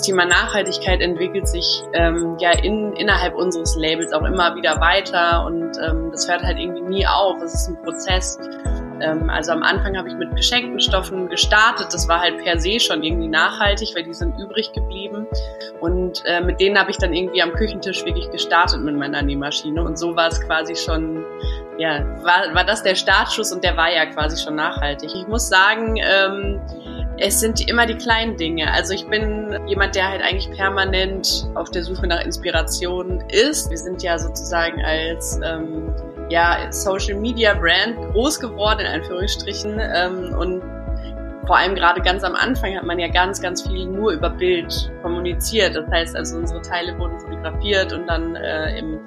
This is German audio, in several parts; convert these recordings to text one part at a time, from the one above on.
das Thema Nachhaltigkeit entwickelt sich ähm, ja in, innerhalb unseres Labels auch immer wieder weiter und ähm, das hört halt irgendwie nie auf. Es ist ein Prozess. Ähm, also am Anfang habe ich mit geschenkten Stoffen gestartet. Das war halt per se schon irgendwie nachhaltig, weil die sind übrig geblieben. Und äh, mit denen habe ich dann irgendwie am Küchentisch wirklich gestartet mit meiner Nähmaschine. Und so war es quasi schon, ja, war, war das der Startschuss und der war ja quasi schon nachhaltig. Ich muss sagen, ähm, es sind immer die kleinen Dinge. Also ich bin jemand, der halt eigentlich permanent auf der Suche nach Inspiration ist. Wir sind ja sozusagen als ähm, ja, Social Media Brand groß geworden, in Anführungsstrichen. Ähm, und vor allem gerade ganz am Anfang hat man ja ganz, ganz viel nur über Bild kommuniziert. Das heißt also, unsere Teile wurden fotografiert und dann äh, im,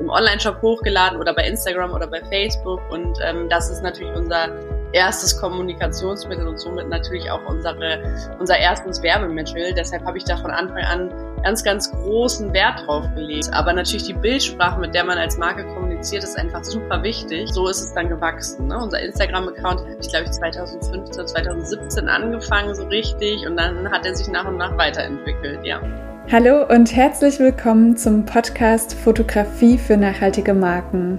im Online-Shop hochgeladen oder bei Instagram oder bei Facebook. Und ähm, das ist natürlich unser erstes Kommunikationsmittel und somit natürlich auch unsere, unser erstes Werbemittel. Deshalb habe ich da von Anfang an ganz, ganz großen Wert drauf gelegt. Aber natürlich die Bildsprache, mit der man als Marke kommuniziert, ist einfach super wichtig. So ist es dann gewachsen. Ne? Unser Instagram-Account habe ich, glaube ich, 2015, 2017 angefangen so richtig und dann hat er sich nach und nach weiterentwickelt, ja. Hallo und herzlich willkommen zum Podcast Fotografie für nachhaltige Marken.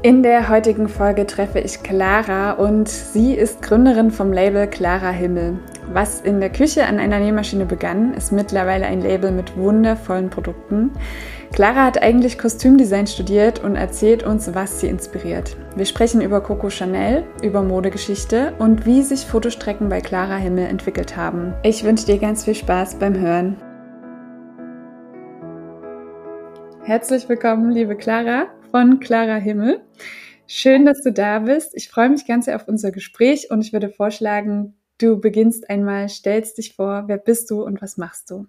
In der heutigen Folge treffe ich Clara und sie ist Gründerin vom Label Clara Himmel. Was in der Küche an einer Nähmaschine begann, ist mittlerweile ein Label mit wundervollen Produkten. Clara hat eigentlich Kostümdesign studiert und erzählt uns, was sie inspiriert. Wir sprechen über Coco Chanel, über Modegeschichte und wie sich Fotostrecken bei Clara Himmel entwickelt haben. Ich wünsche dir ganz viel Spaß beim Hören. Herzlich willkommen, liebe Clara von Clara Himmel. Schön, dass du da bist. Ich freue mich ganz sehr auf unser Gespräch und ich würde vorschlagen, du beginnst einmal, stellst dich vor, wer bist du und was machst du?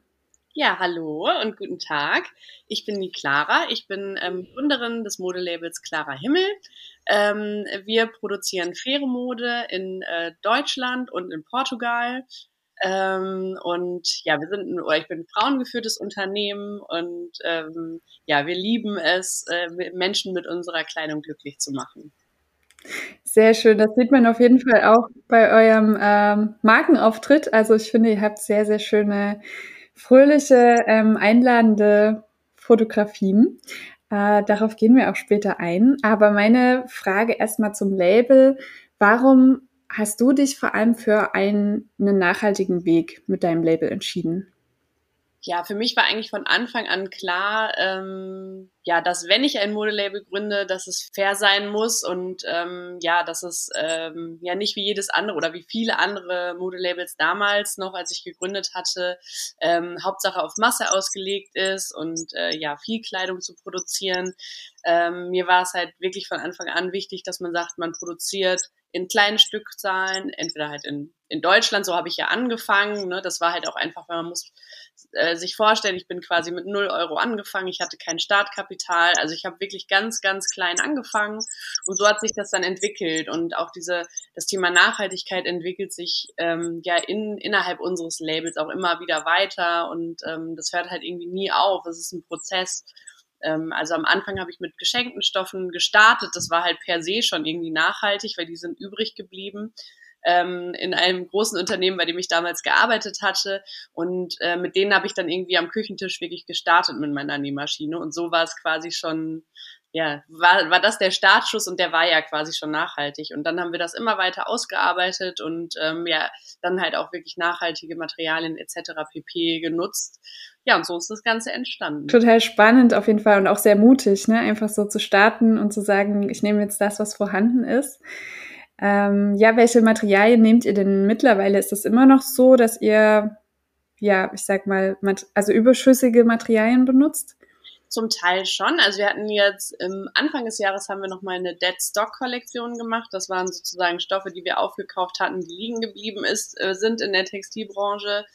Ja, hallo und guten Tag. Ich bin die Clara. Ich bin ähm, Gründerin des Modelabels Clara Himmel. Ähm, wir produzieren faire Mode in äh, Deutschland und in Portugal. Ähm, und ja, wir sind, oder ich bin ein frauengeführtes Unternehmen und ähm, ja, wir lieben es, äh, Menschen mit unserer Kleidung glücklich zu machen. Sehr schön. Das sieht man auf jeden Fall auch bei eurem ähm, Markenauftritt. Also ich finde, ihr habt sehr, sehr schöne, fröhliche, ähm, einladende Fotografien. Äh, darauf gehen wir auch später ein. Aber meine Frage erstmal zum Label. Warum hast du dich vor allem für einen, einen nachhaltigen Weg mit deinem Label entschieden? Ja, für mich war eigentlich von Anfang an klar, ähm, ja, dass wenn ich ein Modelabel gründe, dass es fair sein muss und ähm, ja, dass es ähm, ja nicht wie jedes andere oder wie viele andere Modelabels damals noch, als ich gegründet hatte, ähm, Hauptsache auf Masse ausgelegt ist und äh, ja, viel Kleidung zu produzieren. Ähm, mir war es halt wirklich von Anfang an wichtig, dass man sagt, man produziert in kleinen Stückzahlen, entweder halt in, in Deutschland, so habe ich ja angefangen. Ne? Das war halt auch einfach, weil man muss äh, sich vorstellen, ich bin quasi mit null Euro angefangen, ich hatte kein Startkapital, also ich habe wirklich ganz, ganz klein angefangen und so hat sich das dann entwickelt. Und auch diese, das Thema Nachhaltigkeit entwickelt sich ähm, ja in, innerhalb unseres Labels auch immer wieder weiter. Und ähm, das hört halt irgendwie nie auf, es ist ein Prozess. Ähm, also am Anfang habe ich mit geschenkten Stoffen gestartet. Das war halt per se schon irgendwie nachhaltig, weil die sind übrig geblieben ähm, in einem großen Unternehmen, bei dem ich damals gearbeitet hatte. Und äh, mit denen habe ich dann irgendwie am Küchentisch wirklich gestartet mit meiner Nähmaschine. Und so war es quasi schon, ja, war, war das der Startschuss und der war ja quasi schon nachhaltig. Und dann haben wir das immer weiter ausgearbeitet und ähm, ja, dann halt auch wirklich nachhaltige Materialien etc. pp. genutzt. Ja, und so ist das Ganze entstanden. Total spannend auf jeden Fall und auch sehr mutig, ne? Einfach so zu starten und zu sagen, ich nehme jetzt das, was vorhanden ist. Ähm, ja, welche Materialien nehmt ihr denn mittlerweile? Ist es immer noch so, dass ihr, ja, ich sag mal, also überschüssige Materialien benutzt? Zum Teil schon. Also wir hatten jetzt im Anfang des Jahres haben wir noch mal eine Dead Stock Kollektion gemacht. Das waren sozusagen Stoffe, die wir aufgekauft hatten, die liegen geblieben ist, äh, sind in der Textilbranche.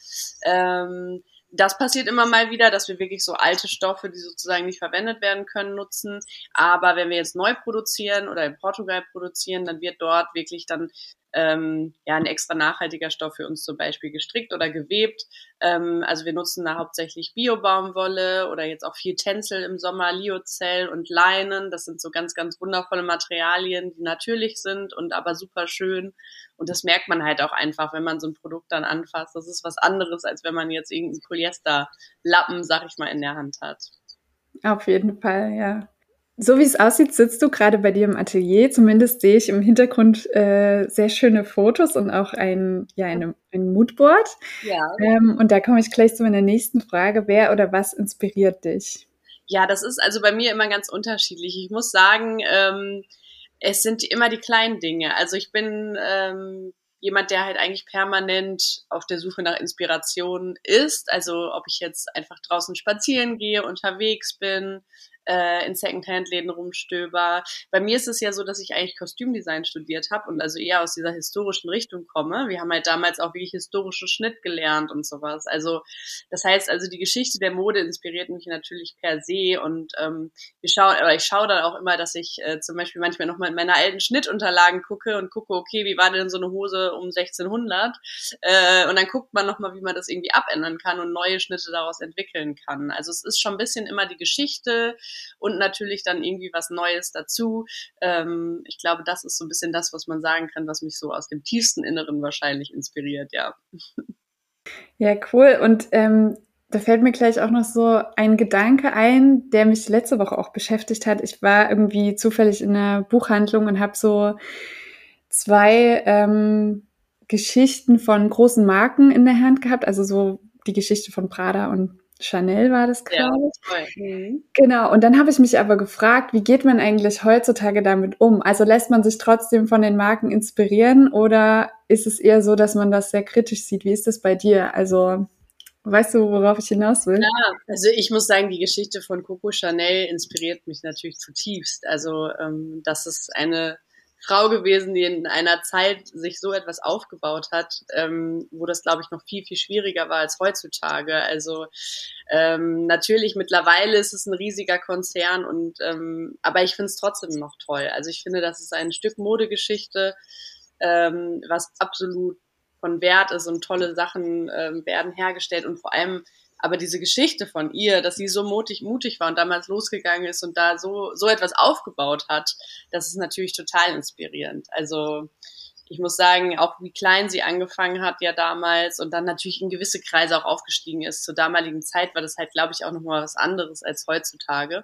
Ähm, das passiert immer mal wieder, dass wir wirklich so alte Stoffe, die sozusagen nicht verwendet werden können, nutzen. Aber wenn wir jetzt neu produzieren oder in Portugal produzieren, dann wird dort wirklich dann ähm, ja ein extra nachhaltiger Stoff für uns zum Beispiel gestrickt oder gewebt. Ähm, also wir nutzen da hauptsächlich Biobaumwolle oder jetzt auch viel Tencel im Sommer, Liozell und Leinen. Das sind so ganz, ganz wundervolle Materialien, die natürlich sind und aber super schön. Und das merkt man halt auch einfach, wenn man so ein Produkt dann anfasst. Das ist was anderes, als wenn man jetzt irgendeinen Polyesterlappen, sag ich mal, in der Hand hat. Auf jeden Fall, ja. So wie es aussieht, sitzt du gerade bei dir im Atelier. Zumindest sehe ich im Hintergrund äh, sehr schöne Fotos und auch ein, ja, eine, ein Moodboard. Ja. Ähm, und da komme ich gleich zu meiner nächsten Frage. Wer oder was inspiriert dich? Ja, das ist also bei mir immer ganz unterschiedlich. Ich muss sagen, ähm, es sind immer die kleinen Dinge. Also ich bin ähm, jemand, der halt eigentlich permanent auf der Suche nach Inspiration ist. Also ob ich jetzt einfach draußen spazieren gehe, unterwegs bin, äh, in Secondhand-Läden rumstöber. Bei mir ist es ja so, dass ich eigentlich Kostümdesign studiert habe und also eher aus dieser historischen Richtung komme. Wir haben halt damals auch wirklich historischen Schnitt gelernt und sowas. Also das heißt, also die Geschichte der Mode inspiriert mich natürlich per se und ähm, wir schauen, aber ich schaue dann auch immer, dass ich äh, zum Beispiel manchmal nochmal in meine alten Schnittunterlagen gucke und gucke, okay, wie war denn so eine Hose um 1600? Äh, und dann guckt man nochmal, wie man das irgendwie abändern kann und neue Schnitte daraus entwickeln kann. Also es ist schon ein bisschen immer die Geschichte, und natürlich dann irgendwie was Neues dazu. Ähm, ich glaube, das ist so ein bisschen das, was man sagen kann, was mich so aus dem tiefsten Inneren wahrscheinlich inspiriert, ja. Ja, cool. Und ähm, da fällt mir gleich auch noch so ein Gedanke ein, der mich letzte Woche auch beschäftigt hat. Ich war irgendwie zufällig in einer Buchhandlung und habe so zwei ähm, Geschichten von großen Marken in der Hand gehabt, also so die Geschichte von Prada und Chanel war das, ich. Ja, mhm. Genau, und dann habe ich mich aber gefragt, wie geht man eigentlich heutzutage damit um? Also lässt man sich trotzdem von den Marken inspirieren oder ist es eher so, dass man das sehr kritisch sieht? Wie ist das bei dir? Also weißt du, worauf ich hinaus will? Ja, also ich muss sagen, die Geschichte von Coco Chanel inspiriert mich natürlich zutiefst. Also ähm, das ist eine Frau gewesen, die in einer Zeit sich so etwas aufgebaut hat, ähm, wo das, glaube ich, noch viel, viel schwieriger war als heutzutage. Also ähm, natürlich, mittlerweile ist es ein riesiger Konzern und ähm, aber ich finde es trotzdem noch toll. Also ich finde, das ist ein Stück Modegeschichte, ähm, was absolut von Wert ist und tolle Sachen ähm, werden hergestellt und vor allem aber diese Geschichte von ihr, dass sie so mutig, mutig war und damals losgegangen ist und da so, so etwas aufgebaut hat, das ist natürlich total inspirierend. Also, ich muss sagen, auch wie klein sie angefangen hat ja damals und dann natürlich in gewisse Kreise auch aufgestiegen ist. Zur damaligen Zeit war das halt, glaube ich, auch nochmal was anderes als heutzutage.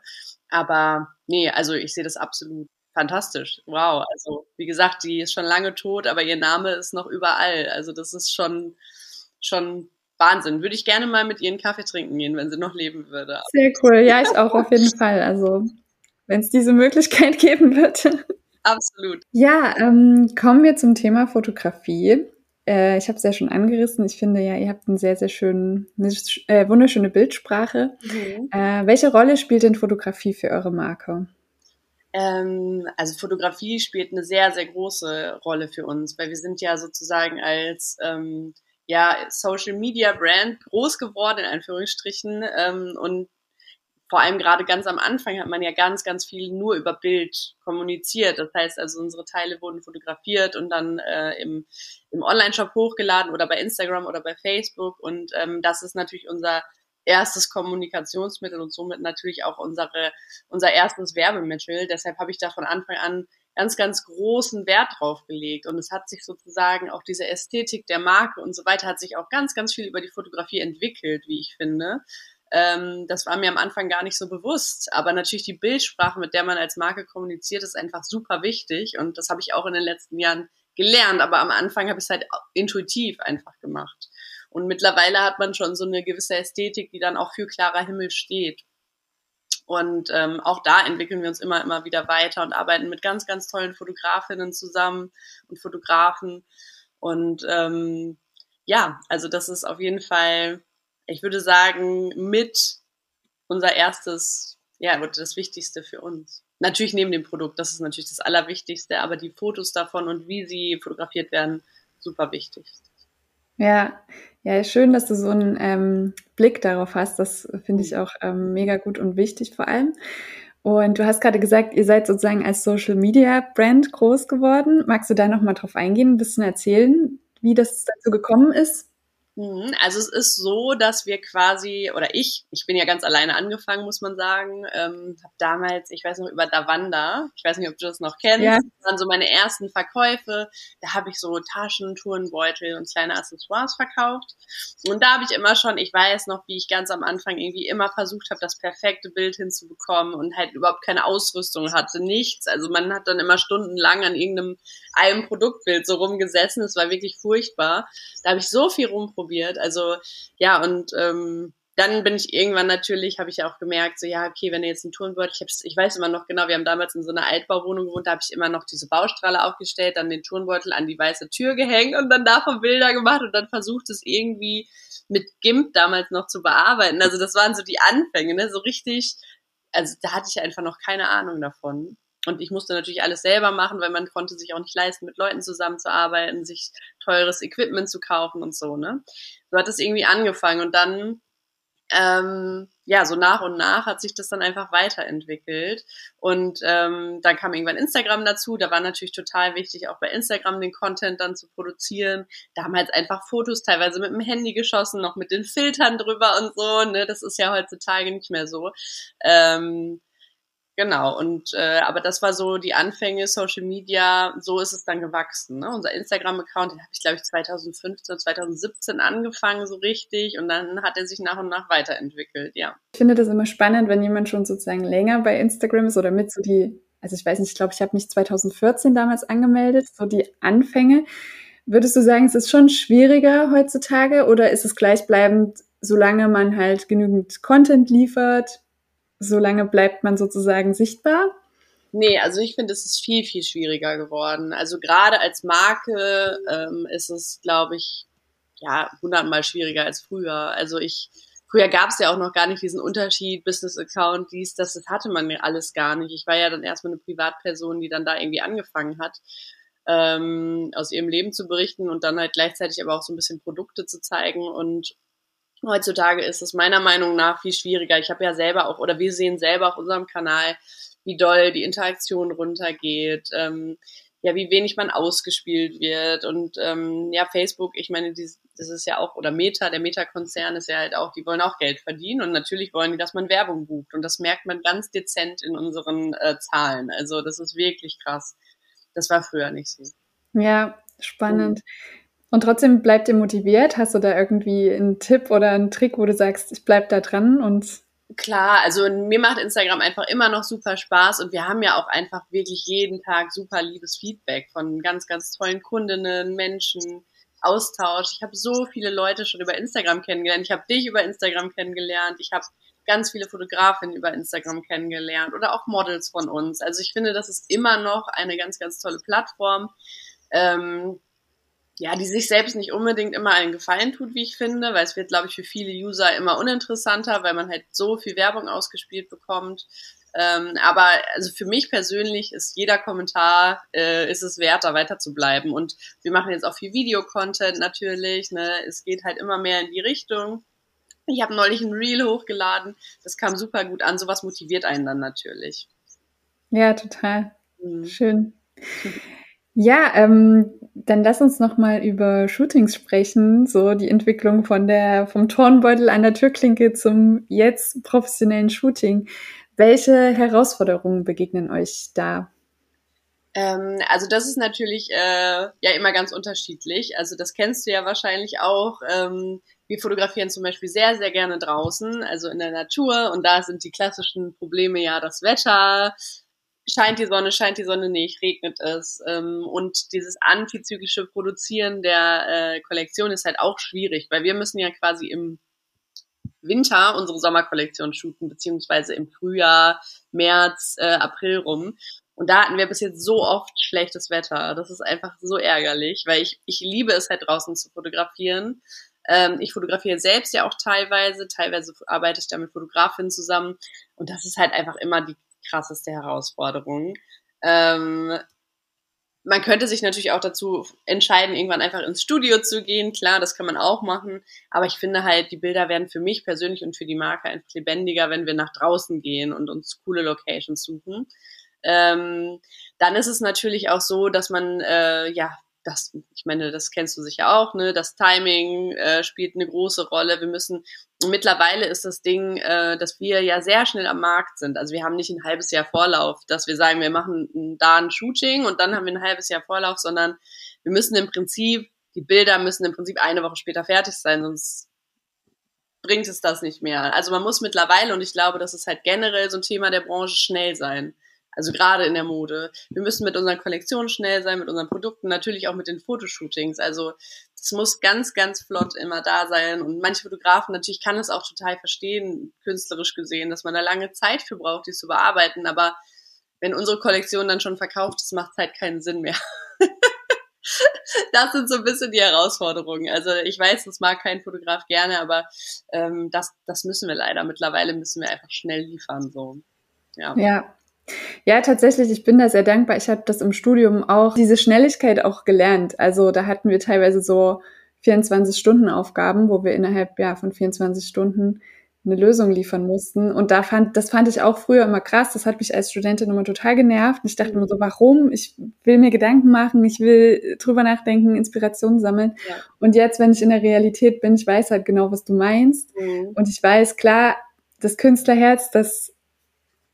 Aber nee, also ich sehe das absolut fantastisch. Wow. Also, wie gesagt, die ist schon lange tot, aber ihr Name ist noch überall. Also, das ist schon, schon Wahnsinn. Würde ich gerne mal mit ihr einen Kaffee trinken gehen, wenn sie noch leben würde. Sehr cool. Ja, ich auch auf jeden Fall. Also, wenn es diese Möglichkeit geben wird. Absolut. Ja, ähm, kommen wir zum Thema Fotografie. Äh, ich habe es ja schon angerissen. Ich finde ja, ihr habt einen sehr, sehr schönen, eine äh, wunderschöne Bildsprache. Mhm. Äh, welche Rolle spielt denn Fotografie für eure Marke? Ähm, also Fotografie spielt eine sehr, sehr große Rolle für uns, weil wir sind ja sozusagen als ähm, ja, Social Media Brand groß geworden, in Anführungsstrichen. Ähm, und vor allem gerade ganz am Anfang hat man ja ganz, ganz viel nur über Bild kommuniziert. Das heißt also, unsere Teile wurden fotografiert und dann äh, im, im Online-Shop hochgeladen oder bei Instagram oder bei Facebook. Und ähm, das ist natürlich unser erstes Kommunikationsmittel und somit natürlich auch unsere, unser erstes Werbemittel. Deshalb habe ich da von Anfang an ganz, ganz großen Wert drauf gelegt. Und es hat sich sozusagen auch diese Ästhetik der Marke und so weiter hat sich auch ganz, ganz viel über die Fotografie entwickelt, wie ich finde. Ähm, das war mir am Anfang gar nicht so bewusst. Aber natürlich die Bildsprache, mit der man als Marke kommuniziert, ist einfach super wichtig. Und das habe ich auch in den letzten Jahren gelernt. Aber am Anfang habe ich es halt intuitiv einfach gemacht. Und mittlerweile hat man schon so eine gewisse Ästhetik, die dann auch für klarer Himmel steht. Und ähm, auch da entwickeln wir uns immer, immer wieder weiter und arbeiten mit ganz, ganz tollen Fotografinnen zusammen und Fotografen. Und ähm, ja, also das ist auf jeden Fall, ich würde sagen, mit unser erstes, ja, das Wichtigste für uns. Natürlich neben dem Produkt, das ist natürlich das Allerwichtigste, aber die Fotos davon und wie sie fotografiert werden, super wichtig. Ja, ja, schön, dass du so einen ähm, Blick darauf hast. Das finde ich auch ähm, mega gut und wichtig vor allem. Und du hast gerade gesagt, ihr seid sozusagen als Social Media Brand groß geworden. Magst du da noch mal drauf eingehen, ein bisschen erzählen, wie das dazu gekommen ist? Mhm. Also es ist so, dass wir quasi, oder ich, ich bin ja ganz alleine angefangen, muss man sagen, ähm, habe damals, ich weiß noch, über Davanda, ich weiß nicht, ob du das noch kennst, ja. das waren so meine ersten Verkäufe, da habe ich so Taschen, Tourenbeutel und kleine Accessoires verkauft und da habe ich immer schon, ich weiß noch, wie ich ganz am Anfang irgendwie immer versucht habe, das perfekte Bild hinzubekommen und halt überhaupt keine Ausrüstung hatte, nichts, also man hat dann immer stundenlang an irgendeinem einem Produktbild so rumgesessen, es war wirklich furchtbar, da habe ich so viel rumprobiert, ausprobiert. Also ja, und ähm, dann bin ich irgendwann natürlich, habe ich ja auch gemerkt, so ja, okay, wenn ihr jetzt einen Turnbeutel, ich, ich weiß immer noch genau, wir haben damals in so einer Altbauwohnung gewohnt, da habe ich immer noch diese Baustrahle aufgestellt, dann den Turnbeutel an die weiße Tür gehängt und dann davon Bilder gemacht und dann versucht es irgendwie mit GIMP damals noch zu bearbeiten. Also das waren so die Anfänge, ne? so richtig, also da hatte ich einfach noch keine Ahnung davon. Und ich musste natürlich alles selber machen, weil man konnte sich auch nicht leisten, mit Leuten zusammenzuarbeiten, sich teures Equipment zu kaufen und so, ne? So hat es irgendwie angefangen und dann, ähm, ja, so nach und nach hat sich das dann einfach weiterentwickelt. Und ähm, dann kam irgendwann Instagram dazu. Da war natürlich total wichtig, auch bei Instagram den Content dann zu produzieren. Da haben halt einfach Fotos teilweise mit dem Handy geschossen, noch mit den Filtern drüber und so. Ne? Das ist ja heutzutage nicht mehr so. Ähm, Genau, und äh, aber das war so die Anfänge Social Media, so ist es dann gewachsen. Ne? Unser Instagram-Account, den habe ich, glaube ich, 2015, 2017 angefangen, so richtig, und dann hat er sich nach und nach weiterentwickelt, ja. Ich finde das immer spannend, wenn jemand schon sozusagen länger bei Instagram ist oder mit so die, also ich weiß nicht, ich glaube, ich habe mich 2014 damals angemeldet, so die Anfänge. Würdest du sagen, es ist schon schwieriger heutzutage oder ist es gleichbleibend, solange man halt genügend Content liefert? Solange bleibt man sozusagen sichtbar? Nee, also ich finde, es ist viel, viel schwieriger geworden. Also gerade als Marke ähm, ist es, glaube ich, ja, hundertmal schwieriger als früher. Also ich, früher gab es ja auch noch gar nicht diesen Unterschied, Business-Account, dies, das, das hatte man alles gar nicht. Ich war ja dann erstmal eine Privatperson, die dann da irgendwie angefangen hat, ähm, aus ihrem Leben zu berichten und dann halt gleichzeitig aber auch so ein bisschen Produkte zu zeigen und Heutzutage ist es meiner Meinung nach viel schwieriger. Ich habe ja selber auch, oder wir sehen selber auf unserem Kanal, wie doll die Interaktion runtergeht, ähm, ja, wie wenig man ausgespielt wird. Und ähm, ja, Facebook, ich meine, die, das ist ja auch, oder Meta, der Meta-Konzern ist ja halt auch, die wollen auch Geld verdienen und natürlich wollen die, dass man Werbung bucht. Und das merkt man ganz dezent in unseren äh, Zahlen. Also das ist wirklich krass. Das war früher nicht so. Ja, spannend. Und und trotzdem bleibt ihr motiviert? Hast du da irgendwie einen Tipp oder einen Trick, wo du sagst, ich bleib da dran und Klar, also mir macht Instagram einfach immer noch super Spaß und wir haben ja auch einfach wirklich jeden Tag super liebes Feedback von ganz, ganz tollen Kundinnen, Menschen, Austausch. Ich habe so viele Leute schon über Instagram kennengelernt. Ich habe dich über Instagram kennengelernt. Ich habe ganz viele Fotografinnen über Instagram kennengelernt oder auch Models von uns. Also ich finde, das ist immer noch eine ganz, ganz tolle Plattform. Ähm, ja, die sich selbst nicht unbedingt immer einen Gefallen tut, wie ich finde, weil es wird, glaube ich, für viele User immer uninteressanter, weil man halt so viel Werbung ausgespielt bekommt. Ähm, aber also für mich persönlich ist jeder Kommentar äh, ist es wert, da weiter zu bleiben. Und wir machen jetzt auch viel Videocontent natürlich. Ne? Es geht halt immer mehr in die Richtung. Ich habe neulich ein Reel hochgeladen. Das kam super gut an. Sowas motiviert einen dann natürlich. Ja, total. Mhm. Schön. Ja, ähm, dann lass uns noch mal über Shootings sprechen, so die Entwicklung von der vom Turnbeutel an der Türklinke zum jetzt professionellen Shooting. Welche Herausforderungen begegnen euch da? Ähm, also das ist natürlich äh, ja immer ganz unterschiedlich. Also das kennst du ja wahrscheinlich auch. Ähm, wir fotografieren zum Beispiel sehr, sehr gerne draußen, also in der Natur. Und da sind die klassischen Probleme ja das Wetter, scheint die Sonne, scheint die Sonne nicht, regnet es. Ähm, und dieses antizyklische Produzieren der äh, Kollektion ist halt auch schwierig, weil wir müssen ja quasi im Winter unsere Sommerkollektion shooten, beziehungsweise im Frühjahr, März, äh, April rum. Und da hatten wir bis jetzt so oft schlechtes Wetter. Das ist einfach so ärgerlich, weil ich, ich liebe es halt draußen zu fotografieren. Ähm, ich fotografiere selbst ja auch teilweise, teilweise arbeite ich da mit Fotografinnen zusammen. Und das ist halt einfach immer die krasseste Herausforderung. Ähm, man könnte sich natürlich auch dazu entscheiden, irgendwann einfach ins Studio zu gehen. Klar, das kann man auch machen. Aber ich finde halt, die Bilder werden für mich persönlich und für die Marke einfach lebendiger, wenn wir nach draußen gehen und uns coole Locations suchen. Ähm, dann ist es natürlich auch so, dass man äh, ja das, ich meine, das kennst du sicher auch, ne? Das Timing äh, spielt eine große Rolle. Wir müssen, mittlerweile ist das Ding, äh, dass wir ja sehr schnell am Markt sind. Also wir haben nicht ein halbes Jahr Vorlauf, dass wir sagen, wir machen da ein Shooting und dann haben wir ein halbes Jahr Vorlauf, sondern wir müssen im Prinzip, die Bilder müssen im Prinzip eine Woche später fertig sein, sonst bringt es das nicht mehr. Also man muss mittlerweile, und ich glaube, das ist halt generell so ein Thema der Branche, schnell sein. Also gerade in der Mode. Wir müssen mit unseren Kollektionen schnell sein, mit unseren Produkten, natürlich auch mit den Fotoshootings. Also das muss ganz, ganz flott immer da sein. Und manche Fotografen, natürlich kann es auch total verstehen, künstlerisch gesehen, dass man da lange Zeit für braucht, die zu bearbeiten. Aber wenn unsere Kollektion dann schon verkauft ist, macht es halt keinen Sinn mehr. das sind so ein bisschen die Herausforderungen. Also ich weiß, das mag kein Fotograf gerne, aber ähm, das, das müssen wir leider. Mittlerweile müssen wir einfach schnell liefern. So. Ja. ja, ja, tatsächlich, ich bin da sehr dankbar. Ich habe das im Studium auch, diese Schnelligkeit auch gelernt. Also da hatten wir teilweise so 24-Stunden-Aufgaben, wo wir innerhalb ja, von 24 Stunden eine Lösung liefern mussten. Und da fand, das fand ich auch früher immer krass. Das hat mich als Studentin immer total genervt. Ich dachte immer so, warum? Ich will mir Gedanken machen, ich will drüber nachdenken, Inspiration sammeln. Ja. Und jetzt, wenn ich in der Realität bin, ich weiß halt genau, was du meinst. Mhm. Und ich weiß, klar, das Künstlerherz, das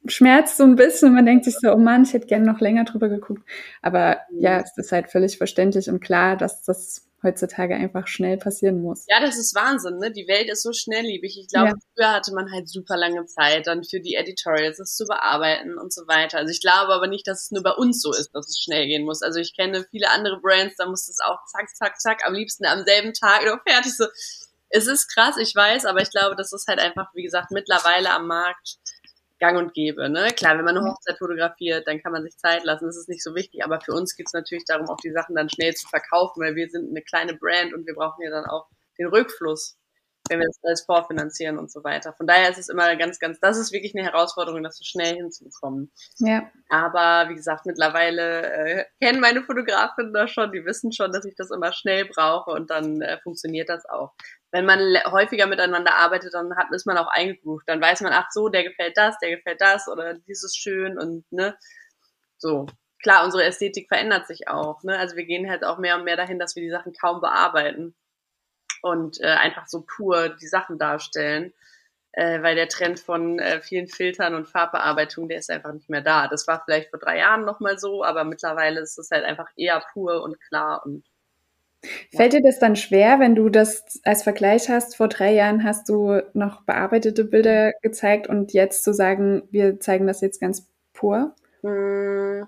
schmerzt so ein bisschen und man denkt sich so, oh Mann, ich hätte gerne noch länger drüber geguckt. Aber ja, es ist halt völlig verständlich und klar, dass das heutzutage einfach schnell passieren muss. Ja, das ist Wahnsinn, ne? Die Welt ist so schnelllebig. Ich glaube, ja. früher hatte man halt super lange Zeit dann für die Editorials, das zu bearbeiten und so weiter. Also ich glaube aber nicht, dass es nur bei uns so ist, dass es schnell gehen muss. Also ich kenne viele andere Brands, da muss es auch zack, zack, zack, am liebsten am selben Tag noch fertig so. Es ist krass, ich weiß, aber ich glaube, das ist halt einfach, wie gesagt, mittlerweile am Markt gang und gäbe. Ne? Klar, wenn man eine Hochzeit fotografiert, dann kann man sich Zeit lassen, das ist nicht so wichtig, aber für uns geht es natürlich darum, auch die Sachen dann schnell zu verkaufen, weil wir sind eine kleine Brand und wir brauchen ja dann auch den Rückfluss, wenn wir das alles vorfinanzieren und so weiter. Von daher ist es immer ganz, ganz, das ist wirklich eine Herausforderung, das so schnell hinzubekommen. Ja. Aber wie gesagt, mittlerweile äh, kennen meine Fotografinnen das schon, die wissen schon, dass ich das immer schnell brauche und dann äh, funktioniert das auch wenn man häufiger miteinander arbeitet, dann hat, ist man auch eingegroovt. Dann weiß man, ach so, der gefällt das, der gefällt das oder dies ist schön und ne, so. Klar, unsere Ästhetik verändert sich auch. Ne? Also wir gehen halt auch mehr und mehr dahin, dass wir die Sachen kaum bearbeiten und äh, einfach so pur die Sachen darstellen. Äh, weil der Trend von äh, vielen Filtern und Farbbearbeitung, der ist einfach nicht mehr da. Das war vielleicht vor drei Jahren nochmal so, aber mittlerweile ist es halt einfach eher pur und klar und Fällt dir das dann schwer, wenn du das als Vergleich hast? Vor drei Jahren hast du noch bearbeitete Bilder gezeigt und jetzt zu sagen, wir zeigen das jetzt ganz pur? Hm,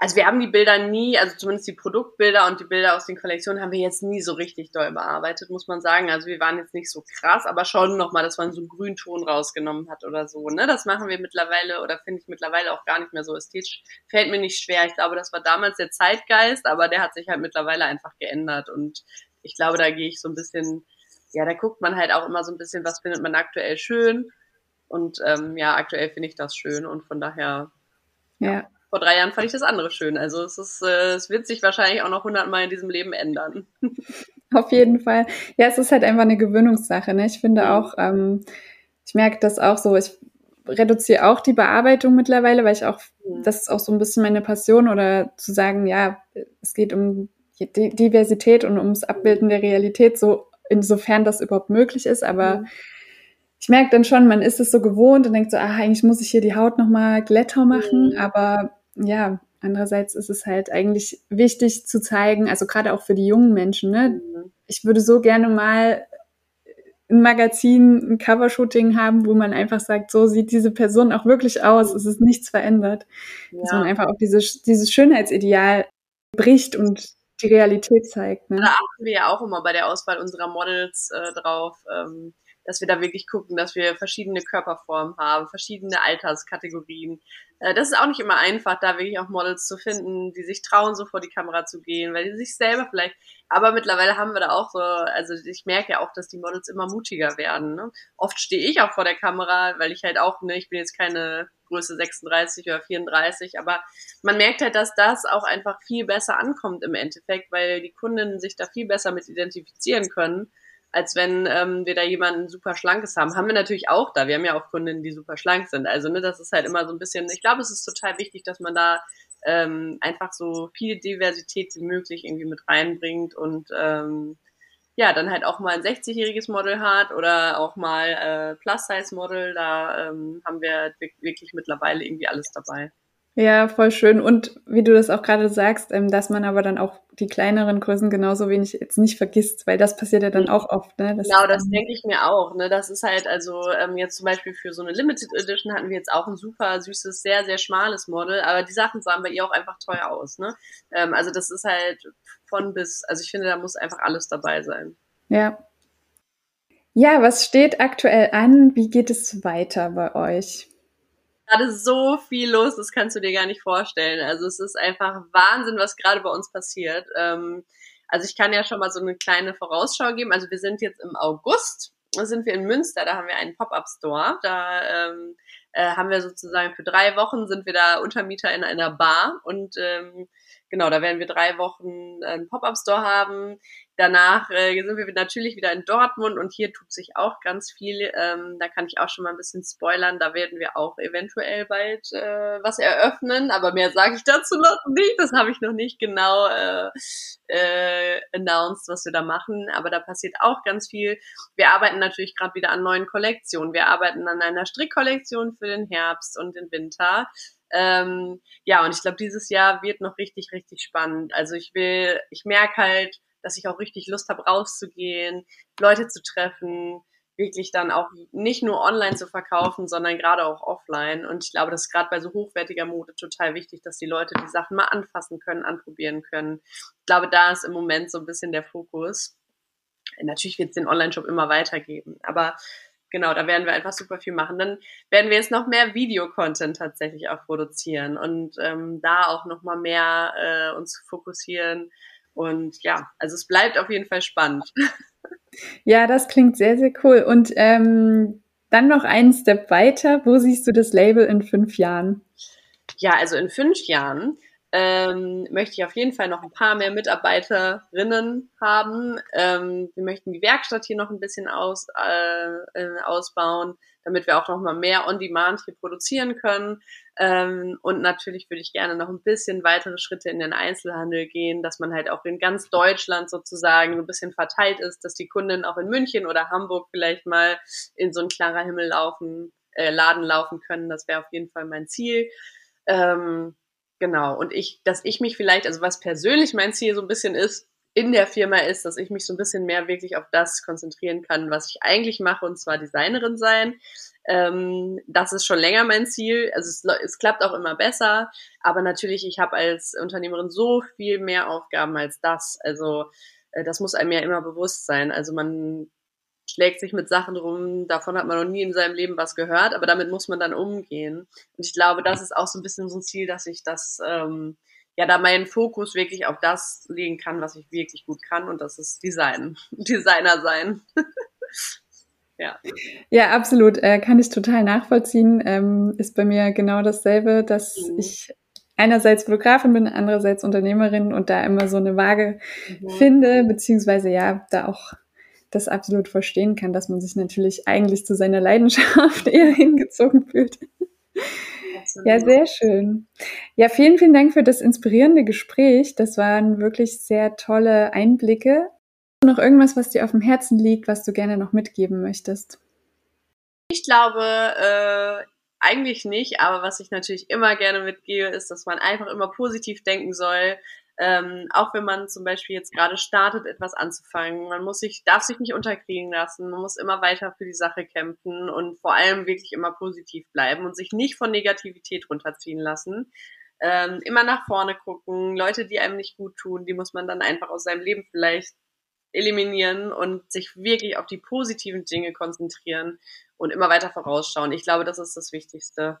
also wir haben die Bilder nie, also zumindest die Produktbilder und die Bilder aus den Kollektionen haben wir jetzt nie so richtig doll bearbeitet, muss man sagen. Also wir waren jetzt nicht so krass, aber schon nochmal, dass man so einen Grünton rausgenommen hat oder so. Ne? Das machen wir mittlerweile oder finde ich mittlerweile auch gar nicht mehr so ästhetisch. Fällt mir nicht schwer. Ich glaube, das war damals der Zeitgeist, aber der hat sich halt mittlerweile einfach geändert. Und ich glaube, da gehe ich so ein bisschen, ja, da guckt man halt auch immer so ein bisschen, was findet man aktuell schön. Und ähm, ja, aktuell finde ich das schön und von daher. ja. ja vor drei Jahren fand ich das andere schön. Also es ist, äh, es wird sich wahrscheinlich auch noch hundertmal in diesem Leben ändern. Auf jeden Fall. Ja, es ist halt einfach eine Gewöhnungssache. Ne? Ich finde mhm. auch, ähm, ich merke das auch so, ich reduziere auch die Bearbeitung mittlerweile, weil ich auch, mhm. das ist auch so ein bisschen meine Passion oder zu sagen, ja, es geht um die Diversität und ums Abbilden der Realität, so insofern das überhaupt möglich ist, aber mhm ich merke dann schon, man ist es so gewohnt und denkt so, ah, eigentlich muss ich hier die Haut nochmal glätter machen, mhm. aber ja, andererseits ist es halt eigentlich wichtig zu zeigen, also gerade auch für die jungen Menschen, ne? Mhm. Ich würde so gerne mal ein Magazin, ein Covershooting haben, wo man einfach sagt, so sieht diese Person auch wirklich aus, es ist nichts verändert. Ja. Dass man einfach auch dieses, dieses Schönheitsideal bricht und die Realität zeigt. Ne? Da achten wir ja auch immer bei der Auswahl unserer Models äh, drauf. Ähm dass wir da wirklich gucken, dass wir verschiedene Körperformen haben, verschiedene Alterskategorien. Äh, das ist auch nicht immer einfach, da wirklich auch Models zu finden, die sich trauen, so vor die Kamera zu gehen, weil die sich selber vielleicht, aber mittlerweile haben wir da auch so, also ich merke ja auch, dass die Models immer mutiger werden. Ne? Oft stehe ich auch vor der Kamera, weil ich halt auch, ne, ich bin jetzt keine Größe 36 oder 34. Aber man merkt halt, dass das auch einfach viel besser ankommt im Endeffekt, weil die Kundinnen sich da viel besser mit identifizieren können, als wenn ähm, wir da jemanden super schlankes haben. Haben wir natürlich auch da. Wir haben ja auch Kundinnen, die super schlank sind. Also ne, das ist halt immer so ein bisschen, ich glaube, es ist total wichtig, dass man da ähm, einfach so viel Diversität wie möglich irgendwie mit reinbringt und ähm, ja, dann halt auch mal ein 60-jähriges Model hat oder auch mal äh, Plus-Size-Model. Da ähm, haben wir wirklich mittlerweile irgendwie alles dabei. Ja, voll schön. Und wie du das auch gerade sagst, ähm, dass man aber dann auch die kleineren Größen genauso wenig jetzt nicht vergisst, weil das passiert ja dann auch oft. Ne? Das genau, das denke ich mir auch. Ne? Das ist halt also ähm, jetzt zum Beispiel für so eine Limited Edition hatten wir jetzt auch ein super süßes, sehr, sehr schmales Model, aber die Sachen sahen bei ihr auch einfach teuer aus. Ne? Ähm, also das ist halt von bis, also ich finde, da muss einfach alles dabei sein. Ja. Ja, was steht aktuell an? Wie geht es weiter bei euch? Gerade so viel los, das kannst du dir gar nicht vorstellen. Also es ist einfach Wahnsinn, was gerade bei uns passiert. Ähm, also ich kann ja schon mal so eine kleine Vorausschau geben. Also wir sind jetzt im August, da sind wir in Münster, da haben wir einen Pop-up-Store. Da ähm, äh, haben wir sozusagen für drei Wochen sind wir da Untermieter in einer Bar und ähm, genau, da werden wir drei Wochen einen Pop-up-Store haben. Danach äh, sind wir natürlich wieder in Dortmund und hier tut sich auch ganz viel. Ähm, da kann ich auch schon mal ein bisschen spoilern. Da werden wir auch eventuell bald äh, was eröffnen, aber mehr sage ich dazu noch nicht. Das habe ich noch nicht genau äh, äh, announced, was wir da machen. Aber da passiert auch ganz viel. Wir arbeiten natürlich gerade wieder an neuen Kollektionen. Wir arbeiten an einer Strickkollektion für den Herbst und den Winter. Ähm, ja, und ich glaube, dieses Jahr wird noch richtig, richtig spannend. Also ich will, ich merke halt, dass ich auch richtig Lust habe, rauszugehen, Leute zu treffen, wirklich dann auch nicht nur online zu verkaufen, sondern gerade auch offline. Und ich glaube, das ist gerade bei so hochwertiger Mode total wichtig, dass die Leute die Sachen mal anfassen können, anprobieren können. Ich glaube, da ist im Moment so ein bisschen der Fokus. Natürlich wird es den Online-Shop immer weitergeben, aber genau, da werden wir einfach super viel machen. Dann werden wir jetzt noch mehr Videocontent tatsächlich auch produzieren und ähm, da auch noch mal mehr äh, uns fokussieren. Und ja, also es bleibt auf jeden Fall spannend. Ja, das klingt sehr, sehr cool. Und ähm, dann noch einen Step weiter. Wo siehst du das Label in fünf Jahren? Ja, also in fünf Jahren ähm, möchte ich auf jeden Fall noch ein paar mehr Mitarbeiterinnen haben. Ähm, wir möchten die Werkstatt hier noch ein bisschen aus, äh, äh, ausbauen, damit wir auch noch mal mehr On-Demand hier produzieren können. Ähm, und natürlich würde ich gerne noch ein bisschen weitere Schritte in den Einzelhandel gehen, dass man halt auch in ganz Deutschland sozusagen ein bisschen verteilt ist, dass die Kunden auch in München oder Hamburg vielleicht mal in so ein klarer Himmel laufen, äh, Laden laufen können. Das wäre auf jeden Fall mein Ziel. Ähm, Genau. Und ich, dass ich mich vielleicht, also was persönlich mein Ziel so ein bisschen ist, in der Firma ist, dass ich mich so ein bisschen mehr wirklich auf das konzentrieren kann, was ich eigentlich mache, und zwar Designerin sein. Ähm, das ist schon länger mein Ziel. Also es, es klappt auch immer besser, aber natürlich, ich habe als Unternehmerin so viel mehr Aufgaben als das. Also äh, das muss einem ja immer bewusst sein. Also man schlägt sich mit Sachen rum, davon hat man noch nie in seinem Leben was gehört, aber damit muss man dann umgehen. Und ich glaube, das ist auch so ein bisschen so ein Ziel, dass ich das, ähm, ja, da meinen Fokus wirklich auf das legen kann, was ich wirklich gut kann, und das ist Design, Designer sein. ja. Ja, absolut. Äh, kann ich total nachvollziehen. Ähm, ist bei mir genau dasselbe, dass mhm. ich einerseits Fotografin bin, andererseits Unternehmerin und da immer so eine Waage mhm. finde, beziehungsweise ja, da auch das absolut verstehen kann, dass man sich natürlich eigentlich zu seiner Leidenschaft eher hingezogen fühlt. Ja, sehr schön. Ja, vielen, vielen Dank für das inspirierende Gespräch. Das waren wirklich sehr tolle Einblicke. Noch irgendwas, was dir auf dem Herzen liegt, was du gerne noch mitgeben möchtest? Ich glaube, äh, eigentlich nicht, aber was ich natürlich immer gerne mitgebe, ist, dass man einfach immer positiv denken soll, ähm, auch wenn man zum Beispiel jetzt gerade startet, etwas anzufangen. Man muss sich, darf sich nicht unterkriegen lassen. Man muss immer weiter für die Sache kämpfen und vor allem wirklich immer positiv bleiben und sich nicht von Negativität runterziehen lassen. Ähm, immer nach vorne gucken. Leute, die einem nicht gut tun, die muss man dann einfach aus seinem Leben vielleicht eliminieren und sich wirklich auf die positiven Dinge konzentrieren und immer weiter vorausschauen. Ich glaube, das ist das Wichtigste.